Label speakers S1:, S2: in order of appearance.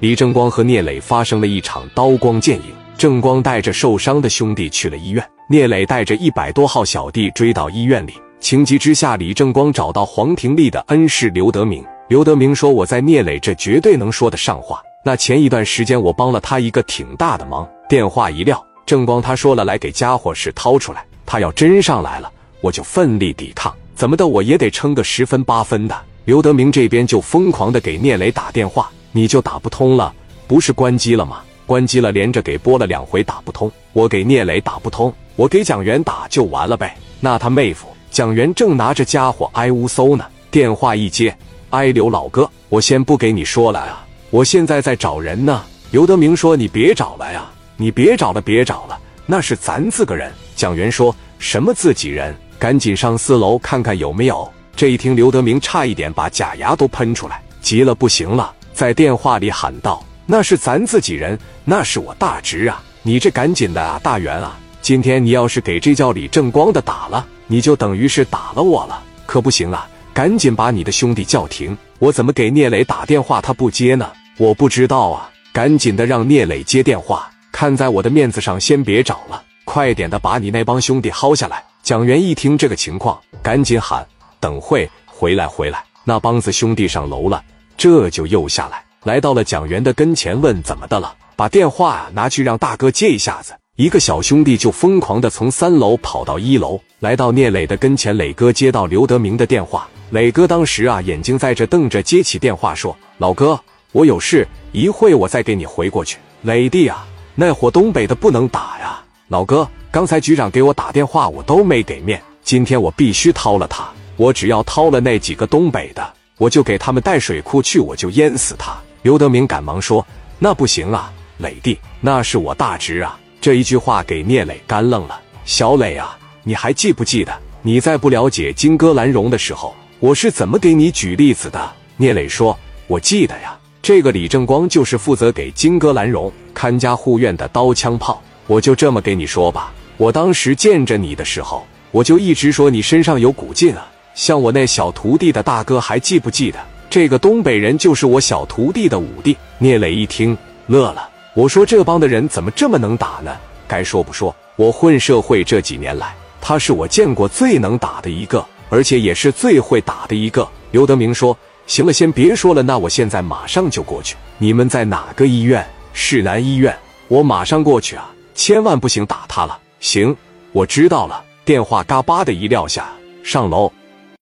S1: 李正光和聂磊发生了一场刀光剑影。正光带着受伤的兄弟去了医院，聂磊带着一百多号小弟追到医院里。情急之下，李正光找到黄庭丽的恩师刘德明。刘德明说：“我在聂磊这绝对能说得上话。那前一段时间我帮了他一个挺大的忙。”电话一撂，正光他说了：“来给家伙事掏出来。他要真上来了，我就奋力抵抗，怎么的我也得撑个十分八分的。”刘德明这边就疯狂的给聂磊打电话：“你就打不通了，不是关机了吗？”关机了，连着给拨了两回打不通。我给聂磊打不通，我给蒋元打就完了呗。那他妹夫蒋元正拿着家伙挨屋搜呢。电话一接，哎，刘老哥，我先不给你说了啊，我现在在找人呢。刘德明说：“你别找了呀，你别找了，别找了，那是咱自个人。”蒋元说什么自己人？赶紧上四楼看看有没有。这一听，刘德明差一点把假牙都喷出来，急了不行了，在电话里喊道。那是咱自己人，那是我大侄啊！你这赶紧的啊，大元啊！今天你要是给这叫李正光的打了，你就等于是打了我了，可不行啊！赶紧把你的兄弟叫停！我怎么给聂磊打电话他不接呢？我不知道啊！赶紧的让聂磊接电话，看在我的面子上，先别找了，快点的把你那帮兄弟薅下来！蒋元一听这个情况，赶紧喊：“等会回来，回来！”那帮子兄弟上楼了，这就又下来。来到了蒋元的跟前，问怎么的了？把电话拿去让大哥接一下子。一个小兄弟就疯狂的从三楼跑到一楼，来到聂磊的跟前。磊哥接到刘德明的电话，磊哥当时啊眼睛在这瞪着，接起电话说：“老哥，我有事，一会我再给你回过去。”磊弟啊，那伙东北的不能打呀！老哥，刚才局长给我打电话，我都没给面，今天我必须掏了他。我只要掏了那几个东北的，我就给他们带水库去，我就淹死他。刘德明赶忙说：“那不行啊，磊弟，那是我大侄啊！”这一句话给聂磊干愣了。小磊啊，你还记不记得你在不了解金戈兰荣的时候，我是怎么给你举例子的？聂磊说：“我记得呀，这个李正光就是负责给金戈兰荣看家护院的刀枪炮。我就这么给你说吧，我当时见着你的时候，我就一直说你身上有股劲啊。像我那小徒弟的大哥，还记不记得？”这个东北人就是我小徒弟的五弟。聂磊一听乐了，我说这帮的人怎么这么能打呢？该说不说，我混社会这几年来，他是我见过最能打的一个，而且也是最会打的一个。刘德明说：“行了，先别说了，那我现在马上就过去。你们在哪个医院？市南医院。我马上过去啊，千万不行打他了。行，我知道了。”电话嘎巴的一撂下，上楼。